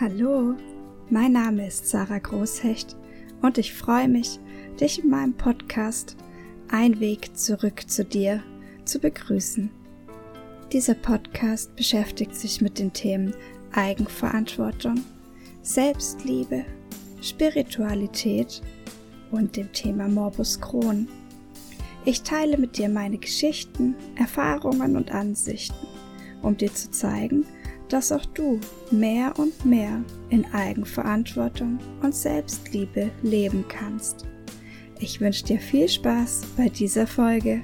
Hallo, mein Name ist Sarah Großhecht und ich freue mich, dich in meinem Podcast Ein Weg zurück zu dir zu begrüßen. Dieser Podcast beschäftigt sich mit den Themen Eigenverantwortung, Selbstliebe, Spiritualität und dem Thema Morbus Crohn. Ich teile mit dir meine Geschichten, Erfahrungen und Ansichten, um dir zu zeigen, dass auch du mehr und mehr in Eigenverantwortung und Selbstliebe leben kannst. Ich wünsche dir viel Spaß bei dieser Folge.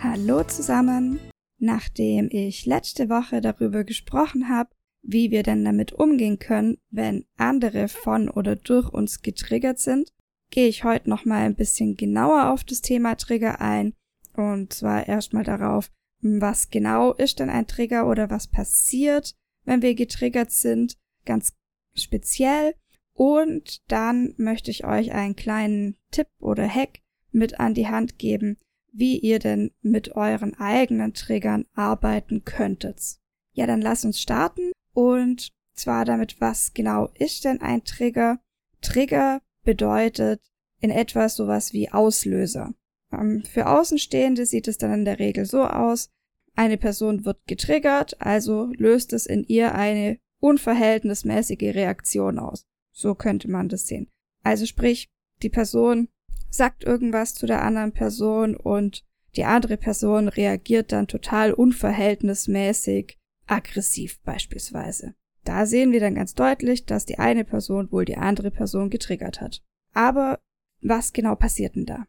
Hallo zusammen! Nachdem ich letzte Woche darüber gesprochen habe, wie wir denn damit umgehen können, wenn andere von oder durch uns getriggert sind, gehe ich heute noch mal ein bisschen genauer auf das Thema Trigger ein und zwar erstmal darauf, was genau ist denn ein Trigger oder was passiert, wenn wir getriggert sind, ganz speziell. Und dann möchte ich euch einen kleinen Tipp oder Hack mit an die Hand geben, wie ihr denn mit euren eigenen Triggern arbeiten könntet. Ja, dann lasst uns starten und zwar damit, was genau ist denn ein Trigger? Trigger bedeutet in etwa sowas wie Auslöser. Ähm, für Außenstehende sieht es dann in der Regel so aus, eine Person wird getriggert, also löst es in ihr eine unverhältnismäßige Reaktion aus. So könnte man das sehen. Also sprich, die Person sagt irgendwas zu der anderen Person und die andere Person reagiert dann total unverhältnismäßig aggressiv beispielsweise. Da sehen wir dann ganz deutlich, dass die eine Person wohl die andere Person getriggert hat. Aber was genau passiert denn da?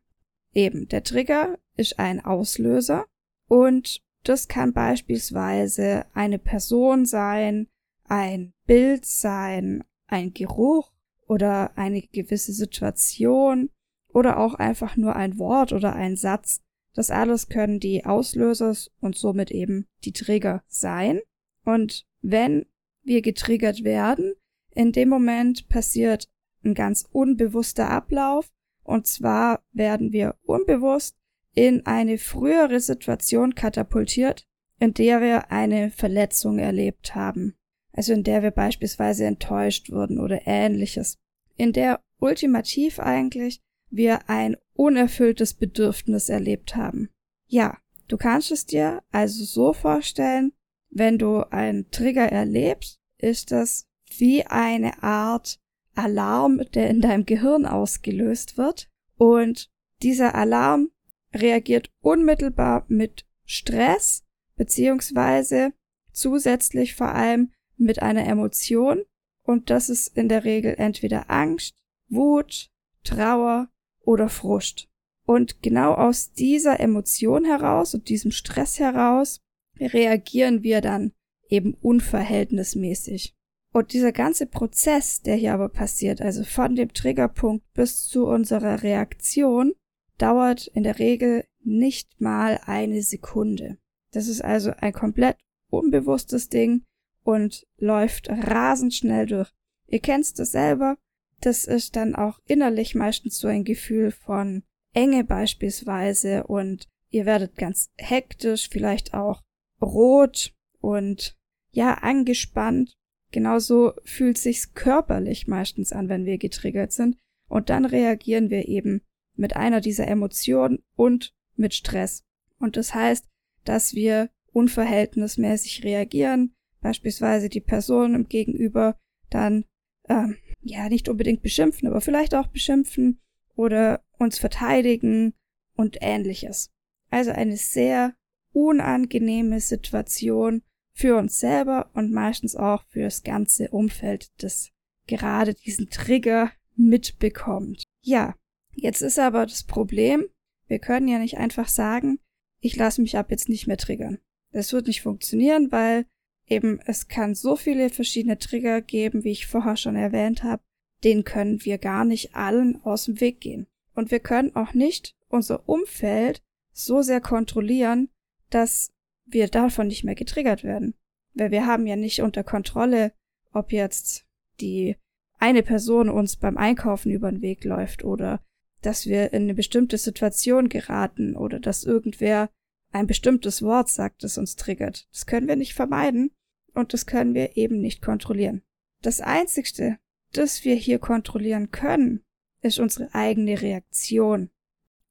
Eben, der Trigger ist ein Auslöser und das kann beispielsweise eine Person sein, ein Bild sein, ein Geruch oder eine gewisse Situation oder auch einfach nur ein Wort oder ein Satz. Das alles können die Auslöser und somit eben die Trigger sein. Und wenn wir getriggert werden, in dem Moment passiert ein ganz unbewusster Ablauf. Und zwar werden wir unbewusst in eine frühere Situation katapultiert, in der wir eine Verletzung erlebt haben. Also in der wir beispielsweise enttäuscht wurden oder ähnliches. In der ultimativ eigentlich wir ein unerfülltes Bedürfnis erlebt haben. Ja, du kannst es dir also so vorstellen, wenn du einen Trigger erlebst, ist das wie eine Art Alarm, der in deinem Gehirn ausgelöst wird. Und dieser Alarm reagiert unmittelbar mit Stress beziehungsweise zusätzlich vor allem mit einer Emotion und das ist in der Regel entweder Angst, Wut, Trauer oder Frust. Und genau aus dieser Emotion heraus und diesem Stress heraus reagieren wir dann eben unverhältnismäßig. Und dieser ganze Prozess, der hier aber passiert, also von dem Triggerpunkt bis zu unserer Reaktion, dauert in der Regel nicht mal eine Sekunde. Das ist also ein komplett unbewusstes Ding und läuft rasend schnell durch. Ihr kennt das selber. Das ist dann auch innerlich meistens so ein Gefühl von Enge beispielsweise und ihr werdet ganz hektisch, vielleicht auch rot und ja, angespannt. Genauso fühlt sich's körperlich meistens an, wenn wir getriggert sind. Und dann reagieren wir eben mit einer dieser Emotionen und mit Stress. Und das heißt, dass wir unverhältnismäßig reagieren, beispielsweise die Person im Gegenüber dann ähm, ja nicht unbedingt beschimpfen, aber vielleicht auch beschimpfen oder uns verteidigen und ähnliches. Also eine sehr unangenehme Situation für uns selber und meistens auch für das ganze Umfeld, das gerade diesen Trigger mitbekommt. Ja, Jetzt ist aber das Problem, wir können ja nicht einfach sagen, ich lasse mich ab jetzt nicht mehr triggern. Das wird nicht funktionieren, weil eben es kann so viele verschiedene Trigger geben, wie ich vorher schon erwähnt habe, den können wir gar nicht allen aus dem Weg gehen. Und wir können auch nicht unser Umfeld so sehr kontrollieren, dass wir davon nicht mehr getriggert werden. Weil wir haben ja nicht unter Kontrolle, ob jetzt die eine Person uns beim Einkaufen über den Weg läuft oder dass wir in eine bestimmte Situation geraten oder dass irgendwer ein bestimmtes Wort sagt, das uns triggert. Das können wir nicht vermeiden. und das können wir eben nicht kontrollieren. Das Einzigste, das wir hier kontrollieren können, ist unsere eigene Reaktion.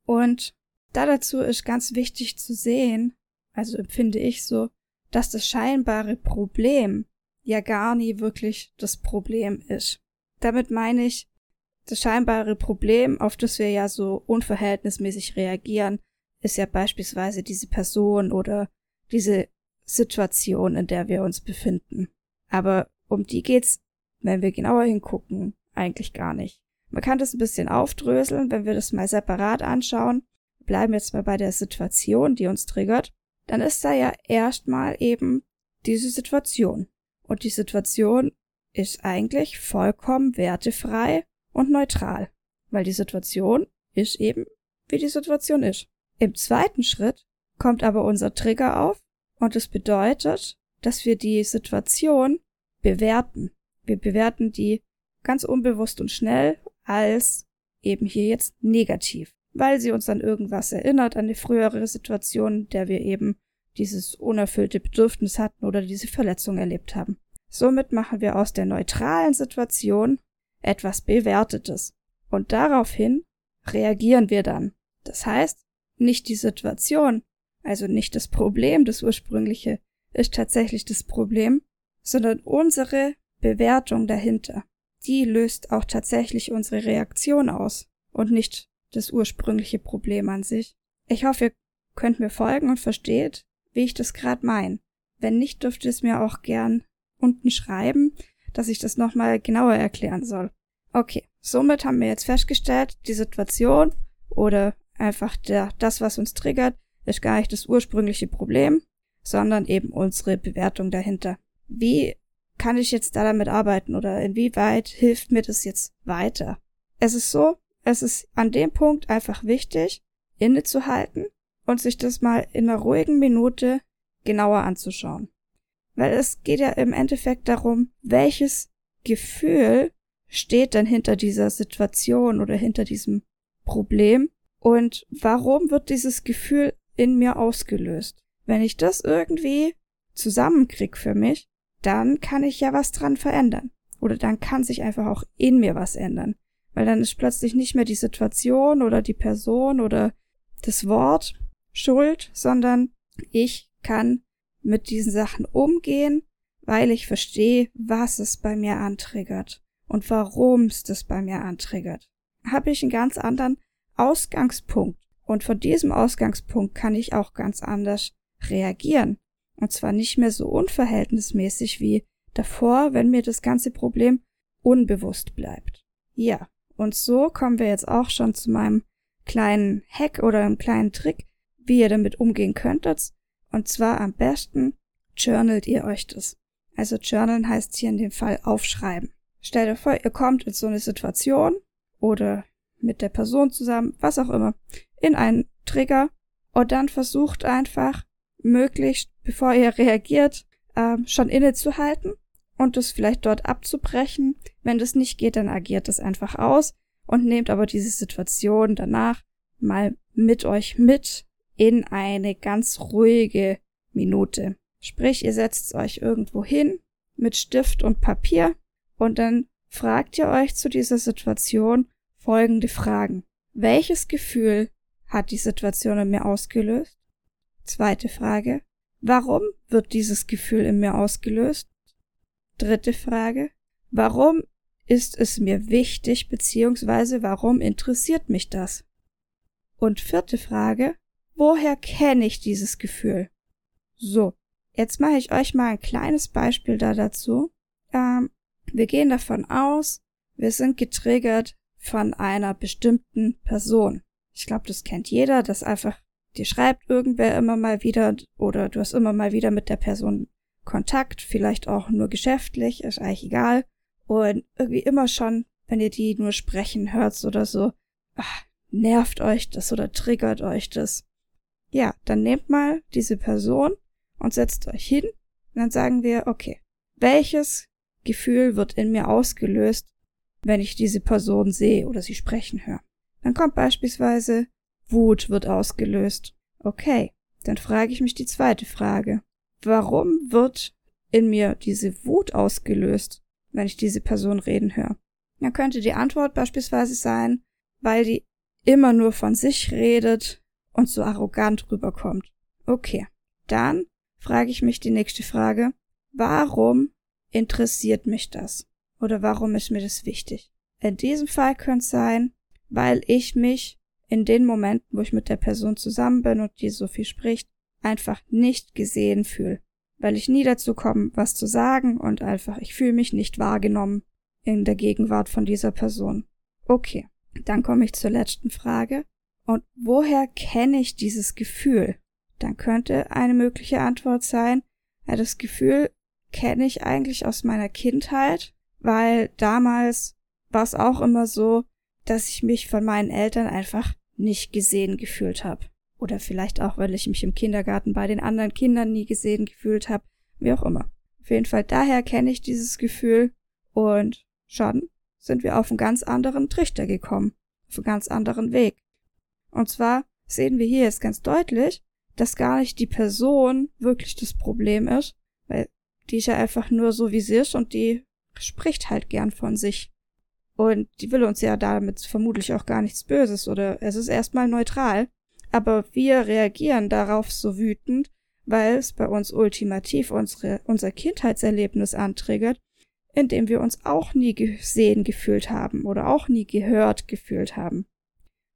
Und da dazu ist ganz wichtig zu sehen, also empfinde ich so, dass das scheinbare Problem ja gar nie wirklich das Problem ist. Damit meine ich, das scheinbare Problem, auf das wir ja so unverhältnismäßig reagieren, ist ja beispielsweise diese Person oder diese Situation, in der wir uns befinden. Aber um die geht's, wenn wir genauer hingucken, eigentlich gar nicht. Man kann das ein bisschen aufdröseln, wenn wir das mal separat anschauen. Bleiben jetzt mal bei der Situation, die uns triggert. Dann ist da ja erstmal eben diese Situation. Und die Situation ist eigentlich vollkommen wertefrei und neutral, weil die Situation ist eben, wie die Situation ist. Im zweiten Schritt kommt aber unser Trigger auf und es bedeutet, dass wir die Situation bewerten. Wir bewerten die ganz unbewusst und schnell als eben hier jetzt negativ, weil sie uns an irgendwas erinnert, an eine frühere Situation, in der wir eben dieses unerfüllte Bedürfnis hatten oder diese Verletzung erlebt haben. Somit machen wir aus der neutralen Situation etwas Bewertetes. Und daraufhin reagieren wir dann. Das heißt, nicht die Situation, also nicht das Problem, das ursprüngliche, ist tatsächlich das Problem, sondern unsere Bewertung dahinter. Die löst auch tatsächlich unsere Reaktion aus und nicht das ursprüngliche Problem an sich. Ich hoffe, ihr könnt mir folgen und versteht, wie ich das gerade meine. Wenn nicht, dürft ihr es mir auch gern unten schreiben, dass ich das nochmal genauer erklären soll. Okay, somit haben wir jetzt festgestellt, die Situation oder einfach der, das, was uns triggert, ist gar nicht das ursprüngliche Problem, sondern eben unsere Bewertung dahinter. Wie kann ich jetzt da damit arbeiten oder inwieweit hilft mir das jetzt weiter? Es ist so, es ist an dem Punkt einfach wichtig, innezuhalten und sich das mal in einer ruhigen Minute genauer anzuschauen. Weil es geht ja im Endeffekt darum, welches Gefühl steht dann hinter dieser Situation oder hinter diesem Problem und warum wird dieses Gefühl in mir ausgelöst. Wenn ich das irgendwie zusammenkrieg für mich, dann kann ich ja was dran verändern. Oder dann kann sich einfach auch in mir was ändern. Weil dann ist plötzlich nicht mehr die Situation oder die Person oder das Wort schuld, sondern ich kann mit diesen Sachen umgehen, weil ich verstehe, was es bei mir antriggert und warum es das bei mir antriggert. Habe ich einen ganz anderen Ausgangspunkt und von diesem Ausgangspunkt kann ich auch ganz anders reagieren. Und zwar nicht mehr so unverhältnismäßig wie davor, wenn mir das ganze Problem unbewusst bleibt. Ja, und so kommen wir jetzt auch schon zu meinem kleinen Hack oder einem kleinen Trick, wie ihr damit umgehen könntet. Und zwar am besten journalt ihr euch das. Also journalen heißt hier in dem Fall aufschreiben. Stellt euch vor, ihr kommt in so eine Situation oder mit der Person zusammen, was auch immer, in einen Trigger und dann versucht einfach möglichst, bevor ihr reagiert, äh, schon innezuhalten und es vielleicht dort abzubrechen. Wenn das nicht geht, dann agiert es einfach aus und nehmt aber diese Situation danach mal mit euch mit in eine ganz ruhige Minute. Sprich, ihr setzt euch irgendwo hin mit Stift und Papier und dann fragt ihr euch zu dieser Situation folgende Fragen. Welches Gefühl hat die Situation in mir ausgelöst? Zweite Frage. Warum wird dieses Gefühl in mir ausgelöst? Dritte Frage. Warum ist es mir wichtig beziehungsweise warum interessiert mich das? Und vierte Frage. Woher kenne ich dieses Gefühl? So, jetzt mache ich euch mal ein kleines Beispiel da dazu. Ähm, wir gehen davon aus, wir sind getriggert von einer bestimmten Person. Ich glaube, das kennt jeder, dass einfach dir schreibt irgendwer immer mal wieder oder du hast immer mal wieder mit der Person Kontakt, vielleicht auch nur geschäftlich, ist eigentlich egal. Und irgendwie immer schon, wenn ihr die nur sprechen hört oder so, ach, nervt euch das oder triggert euch das. Ja, dann nehmt mal diese Person und setzt euch hin und dann sagen wir, okay, welches Gefühl wird in mir ausgelöst, wenn ich diese Person sehe oder sie sprechen höre. Dann kommt beispielsweise Wut wird ausgelöst. Okay, dann frage ich mich die zweite Frage. Warum wird in mir diese Wut ausgelöst, wenn ich diese Person reden höre? Dann könnte die Antwort beispielsweise sein, weil die immer nur von sich redet und so arrogant rüberkommt. Okay, dann frage ich mich die nächste Frage, warum interessiert mich das? Oder warum ist mir das wichtig? In diesem Fall könnte es sein, weil ich mich in den Momenten, wo ich mit der Person zusammen bin und die so viel spricht, einfach nicht gesehen fühle. Weil ich nie dazu komme, was zu sagen und einfach, ich fühle mich nicht wahrgenommen in der Gegenwart von dieser Person. Okay, dann komme ich zur letzten Frage. Und woher kenne ich dieses Gefühl? Dann könnte eine mögliche Antwort sein, ja, das Gefühl kenne ich eigentlich aus meiner Kindheit, weil damals war es auch immer so, dass ich mich von meinen Eltern einfach nicht gesehen gefühlt habe. Oder vielleicht auch, weil ich mich im Kindergarten bei den anderen Kindern nie gesehen gefühlt habe, wie auch immer. Auf jeden Fall daher kenne ich dieses Gefühl und schon sind wir auf einen ganz anderen Trichter gekommen, auf einen ganz anderen Weg. Und zwar sehen wir hier jetzt ganz deutlich, dass gar nicht die Person wirklich das Problem ist, weil die ist ja einfach nur so, wie sie ist und die spricht halt gern von sich. Und die will uns ja damit vermutlich auch gar nichts Böses oder es ist erstmal neutral. Aber wir reagieren darauf so wütend, weil es bei uns ultimativ unsere, unser Kindheitserlebnis antriggert, indem wir uns auch nie gesehen gefühlt haben oder auch nie gehört gefühlt haben.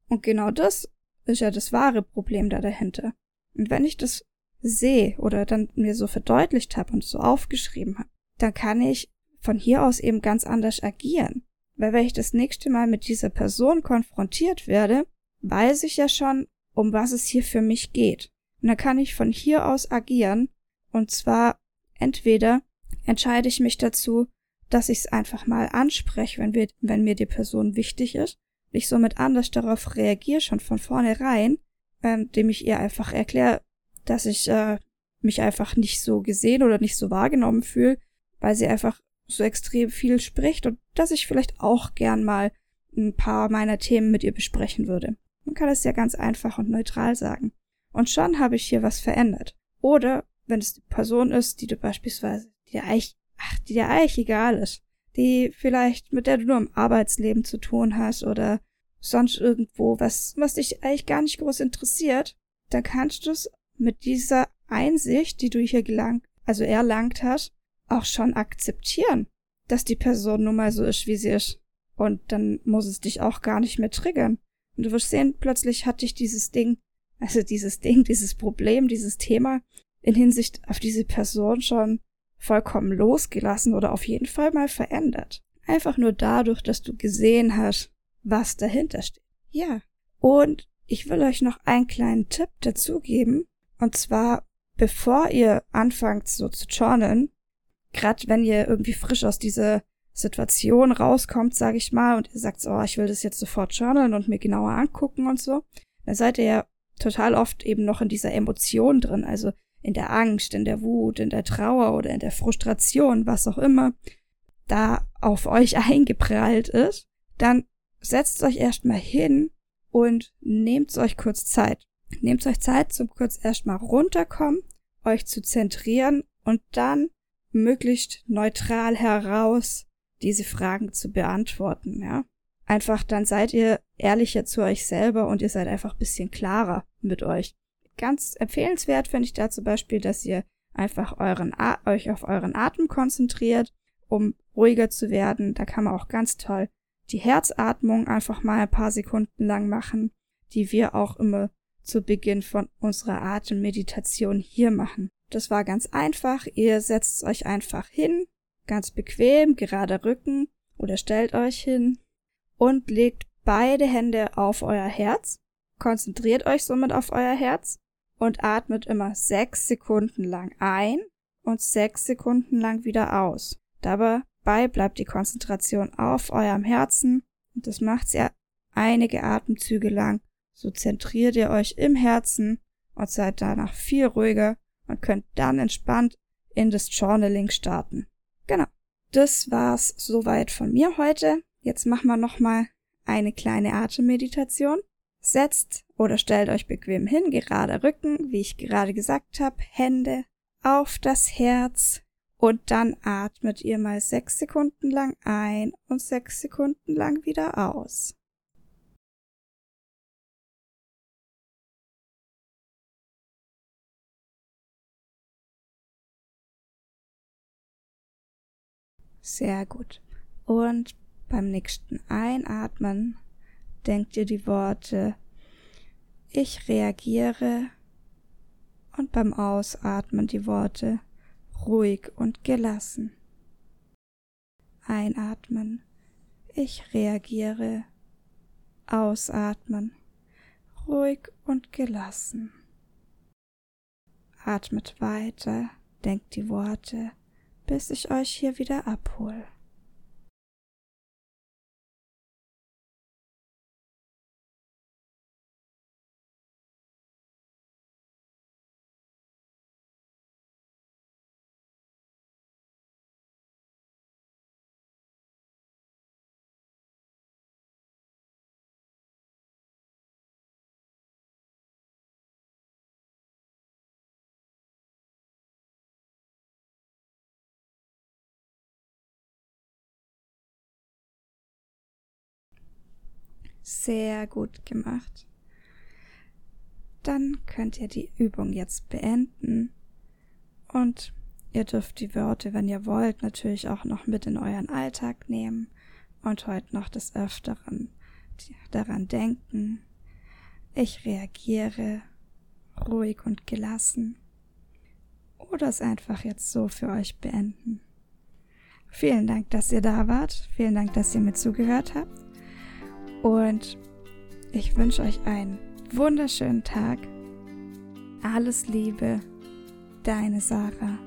Und genau das ist ja das wahre Problem da dahinter. Und wenn ich das sehe oder dann mir so verdeutlicht habe und so aufgeschrieben habe, dann kann ich von hier aus eben ganz anders agieren. Weil wenn ich das nächste Mal mit dieser Person konfrontiert werde, weiß ich ja schon, um was es hier für mich geht. Und dann kann ich von hier aus agieren. Und zwar entweder entscheide ich mich dazu, dass ich es einfach mal anspreche, wenn, wir, wenn mir die Person wichtig ist. Ich somit anders darauf reagiere, schon von vornherein, indem ich ihr einfach erkläre, dass ich äh, mich einfach nicht so gesehen oder nicht so wahrgenommen fühle, weil sie einfach so extrem viel spricht und dass ich vielleicht auch gern mal ein paar meiner Themen mit ihr besprechen würde. Man kann es ja ganz einfach und neutral sagen. Und schon habe ich hier was verändert. Oder wenn es die Person ist, die du beispielsweise, die dir eigentlich, ach, die dir eigentlich egal ist, die vielleicht mit der du nur im Arbeitsleben zu tun hast oder sonst irgendwo, was, was dich eigentlich gar nicht groß interessiert, dann kannst du es mit dieser Einsicht, die du hier gelangt, also erlangt hast, auch schon akzeptieren, dass die Person nun mal so ist, wie sie ist. Und dann muss es dich auch gar nicht mehr triggern. Und du wirst sehen, plötzlich hat dich dieses Ding, also dieses Ding, dieses Problem, dieses Thema in Hinsicht auf diese Person schon vollkommen losgelassen oder auf jeden Fall mal verändert. Einfach nur dadurch, dass du gesehen hast, was dahinter steht. Ja. Und ich will euch noch einen kleinen Tipp dazugeben. Und zwar, bevor ihr anfangt so zu journalen, gerade wenn ihr irgendwie frisch aus dieser Situation rauskommt, sage ich mal, und ihr sagt, oh, ich will das jetzt sofort journalen und mir genauer angucken und so, dann seid ihr ja total oft eben noch in dieser Emotion drin, also in der Angst, in der Wut, in der Trauer oder in der Frustration, was auch immer da auf euch eingeprallt ist, dann setzt euch erstmal hin und nehmt euch kurz Zeit. Nehmt euch Zeit zum kurz erstmal runterkommen, euch zu zentrieren und dann möglichst neutral heraus diese Fragen zu beantworten, ja. Einfach dann seid ihr ehrlicher zu euch selber und ihr seid einfach bisschen klarer mit euch. Ganz empfehlenswert finde ich da zum Beispiel, dass ihr einfach euren, euch auf euren Atem konzentriert, um ruhiger zu werden. Da kann man auch ganz toll die Herzatmung einfach mal ein paar Sekunden lang machen, die wir auch immer zu Beginn von unserer Atemmeditation hier machen. Das war ganz einfach. Ihr setzt euch einfach hin, ganz bequem, gerade Rücken oder stellt euch hin und legt beide Hände auf euer Herz, konzentriert euch somit auf euer Herz und atmet immer sechs Sekunden lang ein und sechs Sekunden lang wieder aus. Dabei bleibt die Konzentration auf eurem Herzen und das macht ihr einige Atemzüge lang. So zentriert ihr euch im Herzen und seid danach viel ruhiger und könnt dann entspannt in das Journaling starten. Genau. Das war's soweit von mir heute. Jetzt machen wir nochmal eine kleine Atemmeditation. Setzt oder stellt euch bequem hin, gerade Rücken, wie ich gerade gesagt habe, Hände auf das Herz Und dann atmet ihr mal sechs Sekunden lang ein und sechs Sekunden lang wieder aus. Sehr gut. Und beim nächsten Einatmen denkt ihr die Worte Ich reagiere und beim Ausatmen die Worte ruhig und gelassen. Einatmen. Ich reagiere. Ausatmen. Ruhig und gelassen. Atmet weiter, denkt die Worte bis ich euch hier wieder abhole. Sehr gut gemacht. Dann könnt ihr die Übung jetzt beenden und ihr dürft die Wörter, wenn ihr wollt, natürlich auch noch mit in euren Alltag nehmen und heute noch des Öfteren daran denken. Ich reagiere ruhig und gelassen oder es einfach jetzt so für euch beenden. Vielen Dank, dass ihr da wart. Vielen Dank, dass ihr mir zugehört habt. Und ich wünsche euch einen wunderschönen Tag. Alles Liebe, deine Sarah.